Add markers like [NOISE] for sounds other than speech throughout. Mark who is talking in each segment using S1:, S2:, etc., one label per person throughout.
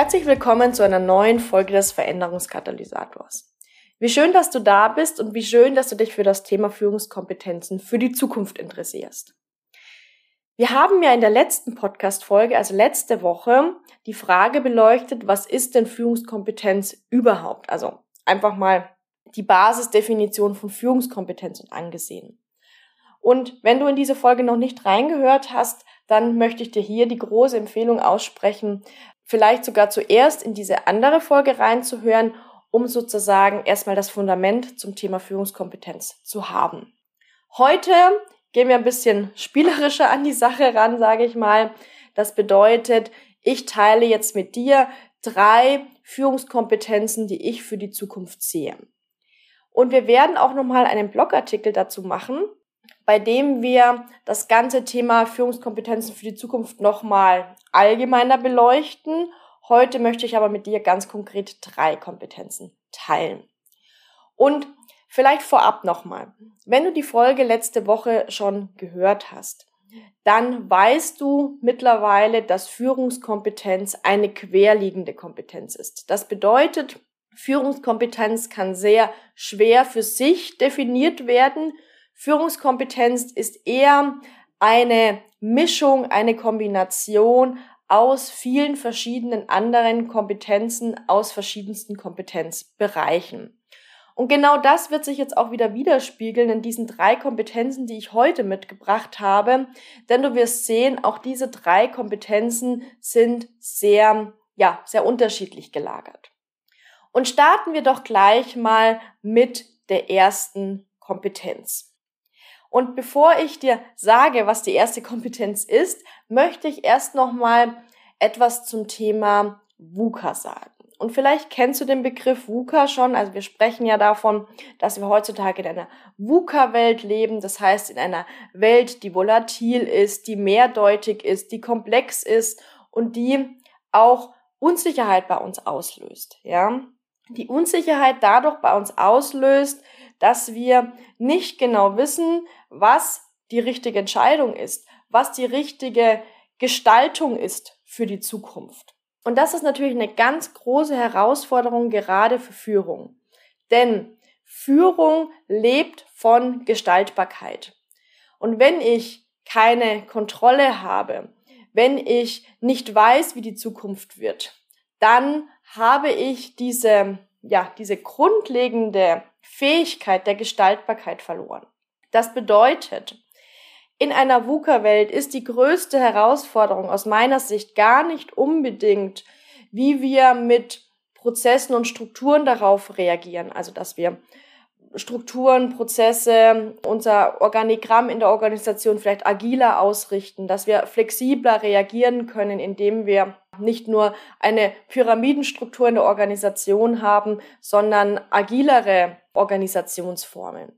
S1: Herzlich willkommen zu einer neuen Folge des Veränderungskatalysators. Wie schön, dass du da bist und wie schön, dass du dich für das Thema Führungskompetenzen für die Zukunft interessierst. Wir haben ja in der letzten Podcast-Folge, also letzte Woche, die Frage beleuchtet, was ist denn Führungskompetenz überhaupt? Also einfach mal die Basisdefinition von Führungskompetenz angesehen. Und wenn du in diese Folge noch nicht reingehört hast, dann möchte ich dir hier die große Empfehlung aussprechen, vielleicht sogar zuerst in diese andere Folge reinzuhören, um sozusagen erstmal das Fundament zum Thema Führungskompetenz zu haben. Heute gehen wir ein bisschen spielerischer an die Sache ran, sage ich mal. Das bedeutet, ich teile jetzt mit dir drei Führungskompetenzen, die ich für die Zukunft sehe. Und wir werden auch nochmal einen Blogartikel dazu machen, bei dem wir das ganze Thema Führungskompetenzen für die Zukunft nochmal allgemeiner beleuchten. Heute möchte ich aber mit dir ganz konkret drei Kompetenzen teilen. Und vielleicht vorab nochmal, wenn du die Folge letzte Woche schon gehört hast, dann weißt du mittlerweile, dass Führungskompetenz eine querliegende Kompetenz ist. Das bedeutet, Führungskompetenz kann sehr schwer für sich definiert werden Führungskompetenz ist eher eine Mischung, eine Kombination aus vielen verschiedenen anderen Kompetenzen aus verschiedensten Kompetenzbereichen. Und genau das wird sich jetzt auch wieder widerspiegeln in diesen drei Kompetenzen, die ich heute mitgebracht habe. Denn du wirst sehen, auch diese drei Kompetenzen sind sehr, ja, sehr unterschiedlich gelagert. Und starten wir doch gleich mal mit der ersten Kompetenz. Und bevor ich dir sage, was die erste Kompetenz ist, möchte ich erst noch mal etwas zum Thema VUCA sagen. Und vielleicht kennst du den Begriff VUCA schon. Also wir sprechen ja davon, dass wir heutzutage in einer VUCA-Welt leben. Das heißt, in einer Welt, die volatil ist, die mehrdeutig ist, die komplex ist und die auch Unsicherheit bei uns auslöst. Ja, die Unsicherheit dadurch bei uns auslöst, dass wir nicht genau wissen, was die richtige Entscheidung ist, was die richtige Gestaltung ist für die Zukunft. Und das ist natürlich eine ganz große Herausforderung gerade für Führung. Denn Führung lebt von Gestaltbarkeit. Und wenn ich keine Kontrolle habe, wenn ich nicht weiß, wie die Zukunft wird, dann habe ich diese, ja, diese grundlegende Fähigkeit der Gestaltbarkeit verloren. Das bedeutet, in einer VUCA-Welt ist die größte Herausforderung aus meiner Sicht gar nicht unbedingt, wie wir mit Prozessen und Strukturen darauf reagieren. Also, dass wir Strukturen, Prozesse, unser Organigramm in der Organisation vielleicht agiler ausrichten, dass wir flexibler reagieren können, indem wir nicht nur eine Pyramidenstruktur in der Organisation haben, sondern agilere Organisationsformen.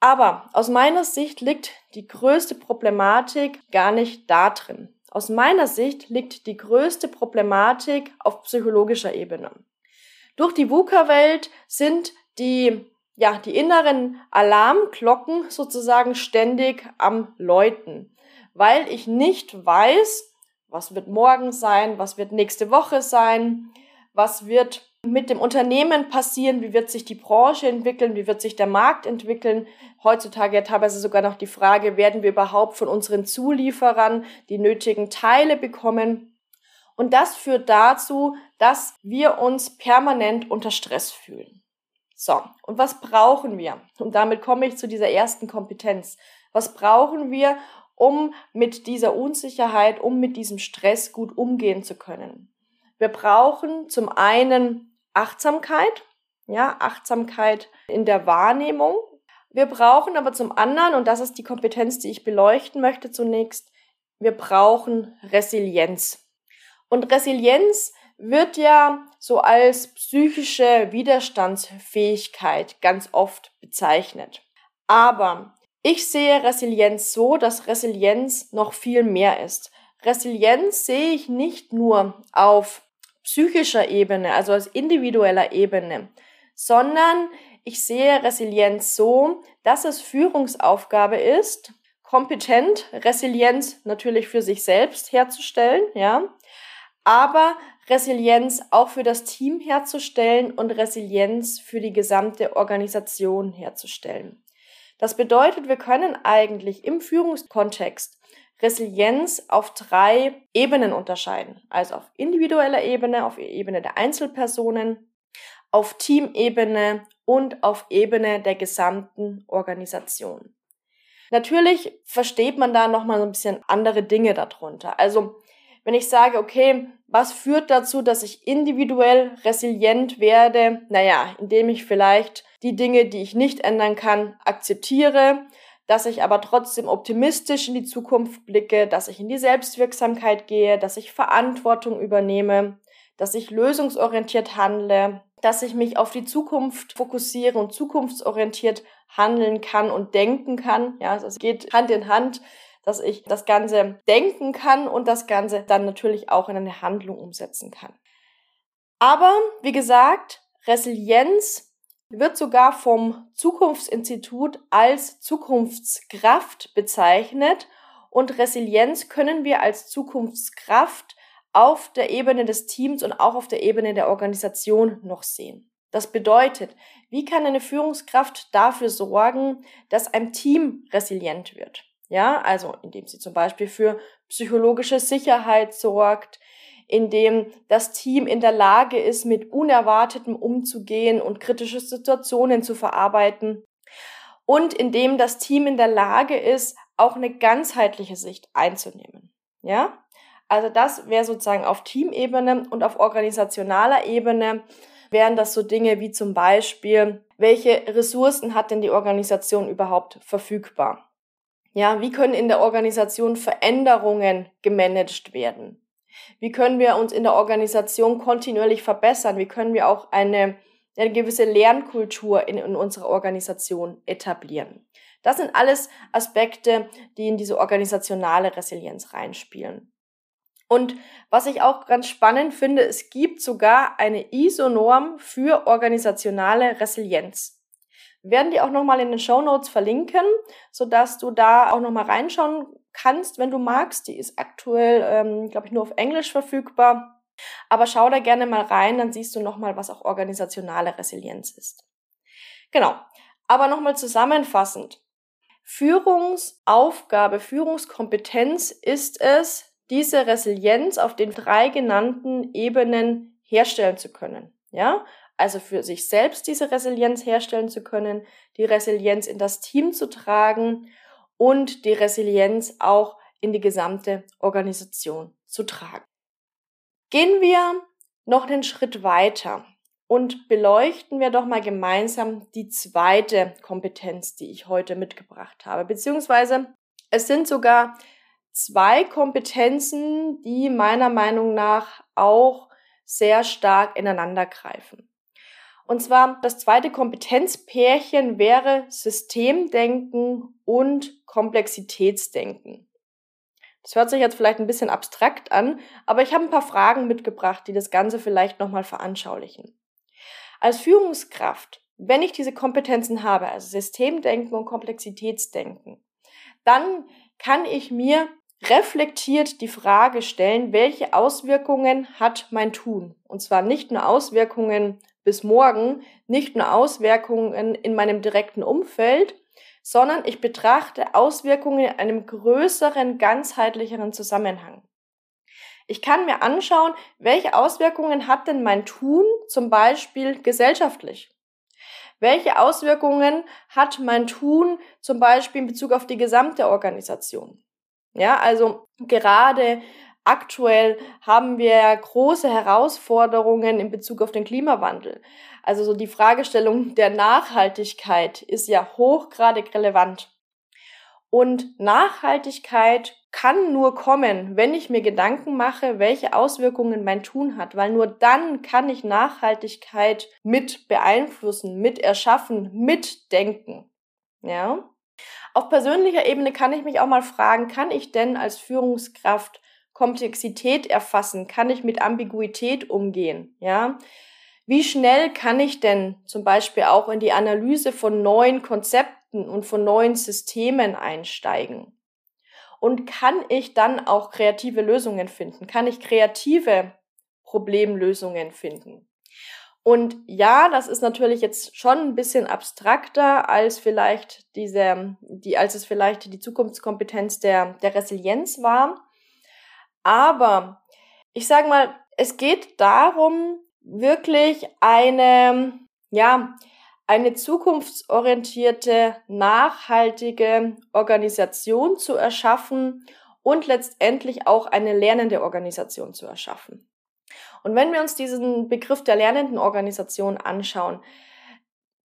S1: Aber aus meiner Sicht liegt die größte Problematik gar nicht da drin. Aus meiner Sicht liegt die größte Problematik auf psychologischer Ebene. Durch die VUCA-Welt sind die, ja, die inneren Alarmglocken sozusagen ständig am Läuten, weil ich nicht weiß, was wird morgen sein? Was wird nächste Woche sein? Was wird mit dem Unternehmen passieren? Wie wird sich die Branche entwickeln? Wie wird sich der Markt entwickeln? Heutzutage ja teilweise sogar noch die Frage, werden wir überhaupt von unseren Zulieferern die nötigen Teile bekommen? Und das führt dazu, dass wir uns permanent unter Stress fühlen. So, und was brauchen wir? Und damit komme ich zu dieser ersten Kompetenz. Was brauchen wir, um mit dieser Unsicherheit, um mit diesem Stress gut umgehen zu können. Wir brauchen zum einen Achtsamkeit, ja, Achtsamkeit in der Wahrnehmung. Wir brauchen aber zum anderen, und das ist die Kompetenz, die ich beleuchten möchte zunächst, wir brauchen Resilienz. Und Resilienz wird ja so als psychische Widerstandsfähigkeit ganz oft bezeichnet. Aber ich sehe Resilienz so, dass Resilienz noch viel mehr ist. Resilienz sehe ich nicht nur auf psychischer Ebene, also als individueller Ebene, sondern ich sehe Resilienz so, dass es Führungsaufgabe ist, kompetent Resilienz natürlich für sich selbst herzustellen, ja, aber Resilienz auch für das Team herzustellen und Resilienz für die gesamte Organisation herzustellen. Das bedeutet, wir können eigentlich im Führungskontext Resilienz auf drei Ebenen unterscheiden. Also auf individueller Ebene, auf Ebene der Einzelpersonen, auf Teamebene und auf Ebene der gesamten Organisation. Natürlich versteht man da nochmal so ein bisschen andere Dinge darunter. Also wenn ich sage, okay, was führt dazu, dass ich individuell resilient werde? Naja, indem ich vielleicht die Dinge, die ich nicht ändern kann, akzeptiere, dass ich aber trotzdem optimistisch in die Zukunft blicke, dass ich in die Selbstwirksamkeit gehe, dass ich Verantwortung übernehme, dass ich lösungsorientiert handle, dass ich mich auf die Zukunft fokussiere und zukunftsorientiert handeln kann und denken kann. Ja, also es geht Hand in Hand dass ich das Ganze denken kann und das Ganze dann natürlich auch in eine Handlung umsetzen kann. Aber wie gesagt, Resilienz wird sogar vom Zukunftsinstitut als Zukunftskraft bezeichnet und Resilienz können wir als Zukunftskraft auf der Ebene des Teams und auch auf der Ebene der Organisation noch sehen. Das bedeutet, wie kann eine Führungskraft dafür sorgen, dass ein Team resilient wird? Ja, also indem sie zum Beispiel für psychologische Sicherheit sorgt, indem das Team in der Lage ist, mit Unerwartetem umzugehen und kritische Situationen zu verarbeiten und indem das Team in der Lage ist, auch eine ganzheitliche Sicht einzunehmen. Ja, also das wäre sozusagen auf Teamebene und auf organisationaler Ebene wären das so Dinge wie zum Beispiel, welche Ressourcen hat denn die Organisation überhaupt verfügbar? Ja, wie können in der Organisation Veränderungen gemanagt werden? Wie können wir uns in der Organisation kontinuierlich verbessern? Wie können wir auch eine, eine gewisse Lernkultur in, in unserer Organisation etablieren? Das sind alles Aspekte, die in diese organisationale Resilienz reinspielen. Und was ich auch ganz spannend finde, es gibt sogar eine ISO-Norm für organisationale Resilienz. Werden die auch nochmal in den Show Notes verlinken, sodass du da auch nochmal reinschauen kannst, wenn du magst. Die ist aktuell, ähm, glaube ich, nur auf Englisch verfügbar. Aber schau da gerne mal rein, dann siehst du nochmal, was auch organisationale Resilienz ist. Genau. Aber nochmal zusammenfassend. Führungsaufgabe, Führungskompetenz ist es, diese Resilienz auf den drei genannten Ebenen herstellen zu können. Ja, also für sich selbst diese Resilienz herstellen zu können, die Resilienz in das Team zu tragen und die Resilienz auch in die gesamte Organisation zu tragen. Gehen wir noch einen Schritt weiter und beleuchten wir doch mal gemeinsam die zweite Kompetenz, die ich heute mitgebracht habe, beziehungsweise es sind sogar zwei Kompetenzen, die meiner Meinung nach auch sehr stark ineinander greifen. Und zwar das zweite Kompetenzpärchen wäre Systemdenken und Komplexitätsdenken. Das hört sich jetzt vielleicht ein bisschen abstrakt an, aber ich habe ein paar Fragen mitgebracht, die das Ganze vielleicht nochmal veranschaulichen. Als Führungskraft, wenn ich diese Kompetenzen habe, also Systemdenken und Komplexitätsdenken, dann kann ich mir reflektiert die Frage stellen, welche Auswirkungen hat mein Tun? Und zwar nicht nur Auswirkungen bis morgen nicht nur Auswirkungen in meinem direkten Umfeld, sondern ich betrachte Auswirkungen in einem größeren, ganzheitlicheren Zusammenhang. Ich kann mir anschauen, welche Auswirkungen hat denn mein Tun zum Beispiel gesellschaftlich? Welche Auswirkungen hat mein Tun zum Beispiel in Bezug auf die gesamte Organisation? Ja, also gerade Aktuell haben wir große Herausforderungen in Bezug auf den Klimawandel. Also so die Fragestellung der Nachhaltigkeit ist ja hochgradig relevant. Und Nachhaltigkeit kann nur kommen, wenn ich mir Gedanken mache, welche Auswirkungen mein Tun hat, weil nur dann kann ich Nachhaltigkeit mit beeinflussen, mit erschaffen, mitdenken. Ja? Auf persönlicher Ebene kann ich mich auch mal fragen, kann ich denn als Führungskraft Komplexität erfassen? Kann ich mit Ambiguität umgehen? Ja? Wie schnell kann ich denn zum Beispiel auch in die Analyse von neuen Konzepten und von neuen Systemen einsteigen? Und kann ich dann auch kreative Lösungen finden? Kann ich kreative Problemlösungen finden? Und ja, das ist natürlich jetzt schon ein bisschen abstrakter als vielleicht diese, die, als es vielleicht die Zukunftskompetenz der, der Resilienz war. Aber ich sage mal, es geht darum, wirklich eine, ja, eine zukunftsorientierte, nachhaltige Organisation zu erschaffen und letztendlich auch eine lernende Organisation zu erschaffen. Und wenn wir uns diesen Begriff der lernenden Organisation anschauen,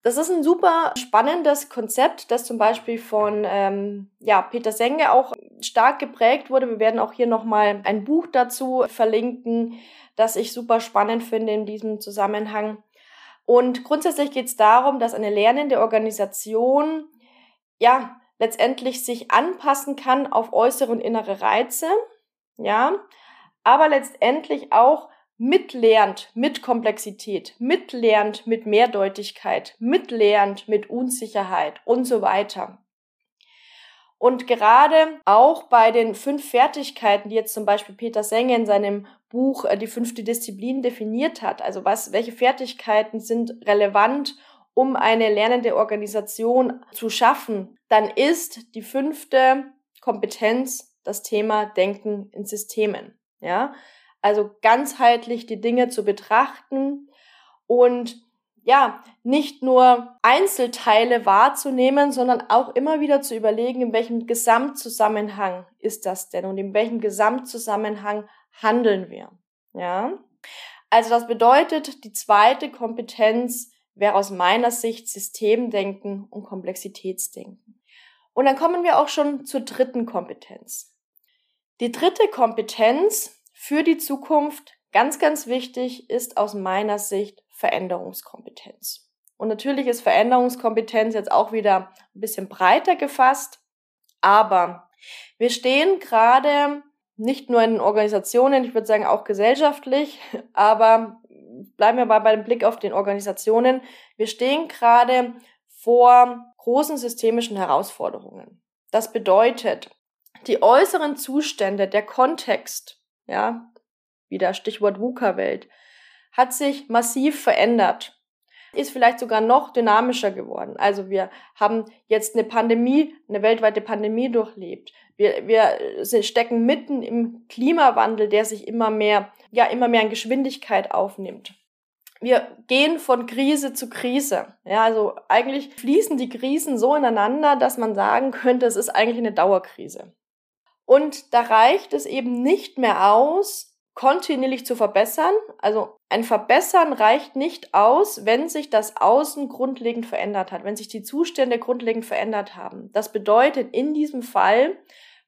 S1: das ist ein super spannendes Konzept, das zum Beispiel von ähm, ja, Peter Senge auch stark geprägt wurde. Wir werden auch hier nochmal ein Buch dazu verlinken, das ich super spannend finde in diesem Zusammenhang. Und grundsätzlich geht es darum, dass eine lernende Organisation ja letztendlich sich anpassen kann auf äußere und innere Reize, ja, aber letztendlich auch mitlernt mit Komplexität, mitlernt mit Mehrdeutigkeit, mitlernt mit Unsicherheit und so weiter. Und gerade auch bei den fünf Fertigkeiten, die jetzt zum Beispiel Peter Senge in seinem Buch äh, die fünfte Disziplin definiert hat. Also was, welche Fertigkeiten sind relevant, um eine lernende Organisation zu schaffen? Dann ist die fünfte Kompetenz das Thema Denken in Systemen. Ja, also ganzheitlich die Dinge zu betrachten und ja, nicht nur Einzelteile wahrzunehmen, sondern auch immer wieder zu überlegen, in welchem Gesamtzusammenhang ist das denn und in welchem Gesamtzusammenhang handeln wir. Ja? Also das bedeutet, die zweite Kompetenz wäre aus meiner Sicht Systemdenken und Komplexitätsdenken. Und dann kommen wir auch schon zur dritten Kompetenz. Die dritte Kompetenz für die Zukunft, ganz, ganz wichtig, ist aus meiner Sicht Veränderungskompetenz. Und natürlich ist Veränderungskompetenz jetzt auch wieder ein bisschen breiter gefasst, aber wir stehen gerade nicht nur in Organisationen, ich würde sagen auch gesellschaftlich, [LAUGHS] aber bleiben wir mal beim Blick auf den Organisationen. Wir stehen gerade vor großen systemischen Herausforderungen. Das bedeutet, die äußeren Zustände, der Kontext, ja, wieder Stichwort VUCA-Welt, hat sich massiv verändert ist vielleicht sogar noch dynamischer geworden. Also wir haben jetzt eine Pandemie, eine weltweite Pandemie durchlebt. Wir, wir stecken mitten im Klimawandel, der sich immer mehr, ja, immer mehr an Geschwindigkeit aufnimmt. Wir gehen von Krise zu Krise. Ja, also eigentlich fließen die Krisen so ineinander, dass man sagen könnte, es ist eigentlich eine Dauerkrise. Und da reicht es eben nicht mehr aus, kontinuierlich zu verbessern. Also ein Verbessern reicht nicht aus, wenn sich das Außen grundlegend verändert hat, wenn sich die Zustände grundlegend verändert haben. Das bedeutet, in diesem Fall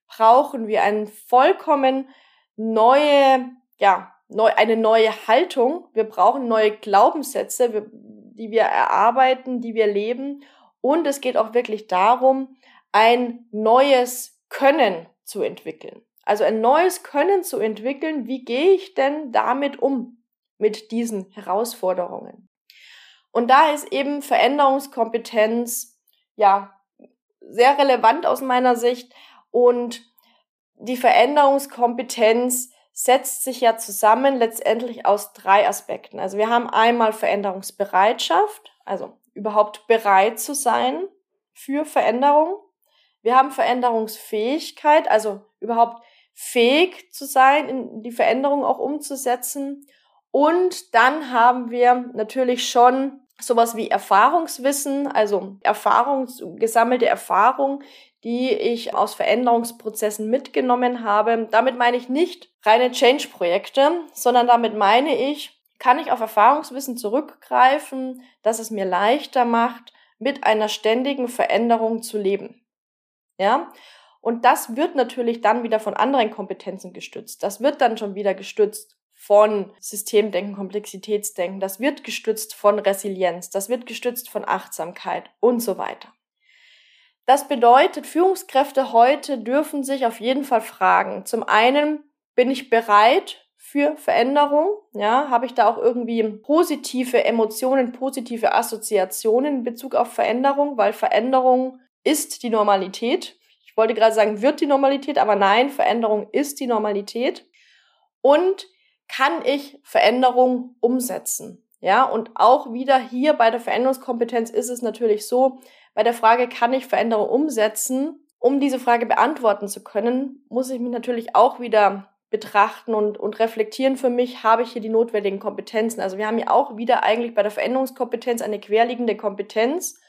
S1: brauchen wir eine vollkommen neue, ja, neu, eine neue Haltung. Wir brauchen neue Glaubenssätze, die wir erarbeiten, die wir leben. Und es geht auch wirklich darum, ein neues Können zu entwickeln. Also ein neues Können zu entwickeln, wie gehe ich denn damit um, mit diesen Herausforderungen? Und da ist eben Veränderungskompetenz, ja, sehr relevant aus meiner Sicht und die Veränderungskompetenz setzt sich ja zusammen letztendlich aus drei Aspekten. Also wir haben einmal Veränderungsbereitschaft, also überhaupt bereit zu sein für Veränderung. Wir haben Veränderungsfähigkeit, also überhaupt fähig zu sein, die Veränderung auch umzusetzen. Und dann haben wir natürlich schon sowas wie Erfahrungswissen, also Erfahrung, gesammelte Erfahrung, die ich aus Veränderungsprozessen mitgenommen habe. Damit meine ich nicht reine Change-Projekte, sondern damit meine ich, kann ich auf Erfahrungswissen zurückgreifen, dass es mir leichter macht, mit einer ständigen Veränderung zu leben. Ja? Und das wird natürlich dann wieder von anderen Kompetenzen gestützt. Das wird dann schon wieder gestützt von Systemdenken, Komplexitätsdenken. Das wird gestützt von Resilienz. Das wird gestützt von Achtsamkeit und so weiter. Das bedeutet, Führungskräfte heute dürfen sich auf jeden Fall fragen. Zum einen, bin ich bereit für Veränderung? Ja, habe ich da auch irgendwie positive Emotionen, positive Assoziationen in Bezug auf Veränderung? Weil Veränderung ist die Normalität. Wollte gerade sagen, wird die Normalität, aber nein, Veränderung ist die Normalität. Und kann ich Veränderung umsetzen? Ja, und auch wieder hier bei der Veränderungskompetenz ist es natürlich so, bei der Frage, kann ich Veränderung umsetzen? Um diese Frage beantworten zu können, muss ich mich natürlich auch wieder betrachten und, und reflektieren für mich, habe ich hier die notwendigen Kompetenzen. Also wir haben ja auch wieder eigentlich bei der Veränderungskompetenz eine querliegende Kompetenz.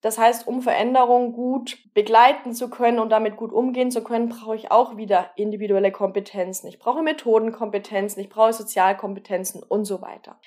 S1: Das heißt, um Veränderungen gut begleiten zu können und damit gut umgehen zu können, brauche ich auch wieder individuelle Kompetenzen. Ich brauche Methodenkompetenzen, ich brauche Sozialkompetenzen und so weiter.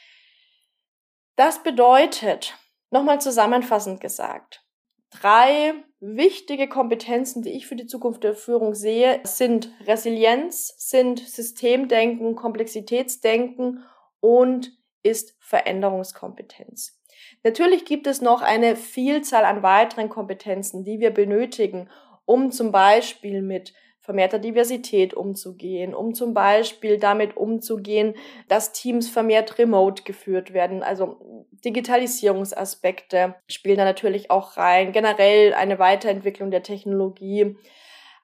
S1: Das bedeutet, nochmal zusammenfassend gesagt, drei wichtige Kompetenzen, die ich für die Zukunft der Führung sehe, sind Resilienz, sind Systemdenken, Komplexitätsdenken und ist Veränderungskompetenz. Natürlich gibt es noch eine Vielzahl an weiteren Kompetenzen, die wir benötigen, um zum Beispiel mit vermehrter Diversität umzugehen, um zum Beispiel damit umzugehen, dass Teams vermehrt remote geführt werden. Also Digitalisierungsaspekte spielen da natürlich auch rein. Generell eine Weiterentwicklung der Technologie.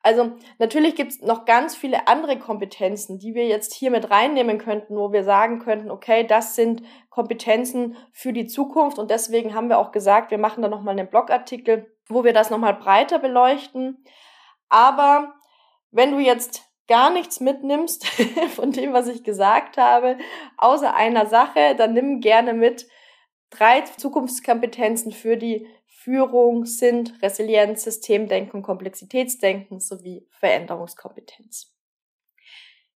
S1: Also natürlich gibt es noch ganz viele andere Kompetenzen, die wir jetzt hier mit reinnehmen könnten, wo wir sagen könnten, okay, das sind Kompetenzen für die Zukunft und deswegen haben wir auch gesagt, wir machen da nochmal einen Blogartikel, wo wir das nochmal breiter beleuchten. Aber wenn du jetzt gar nichts mitnimmst [LAUGHS] von dem, was ich gesagt habe, außer einer Sache, dann nimm gerne mit. Drei Zukunftskompetenzen für die Führung sind Resilienz, Systemdenken, Komplexitätsdenken sowie Veränderungskompetenz.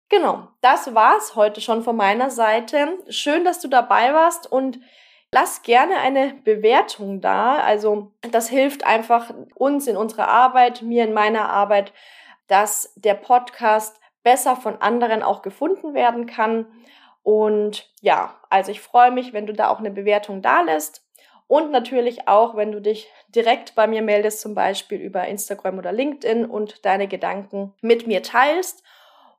S1: Genau, das war's heute schon von meiner Seite. Schön, dass du dabei warst und lass gerne eine Bewertung da. Also das hilft einfach uns in unserer Arbeit, mir in meiner Arbeit dass der Podcast besser von anderen auch gefunden werden kann. Und ja, also ich freue mich, wenn du da auch eine Bewertung da lässt. Und natürlich auch, wenn du dich direkt bei mir meldest, zum Beispiel über Instagram oder LinkedIn und deine Gedanken mit mir teilst.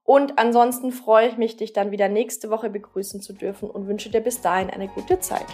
S1: Und ansonsten freue ich mich, dich dann wieder nächste Woche begrüßen zu dürfen und wünsche dir bis dahin eine gute Zeit.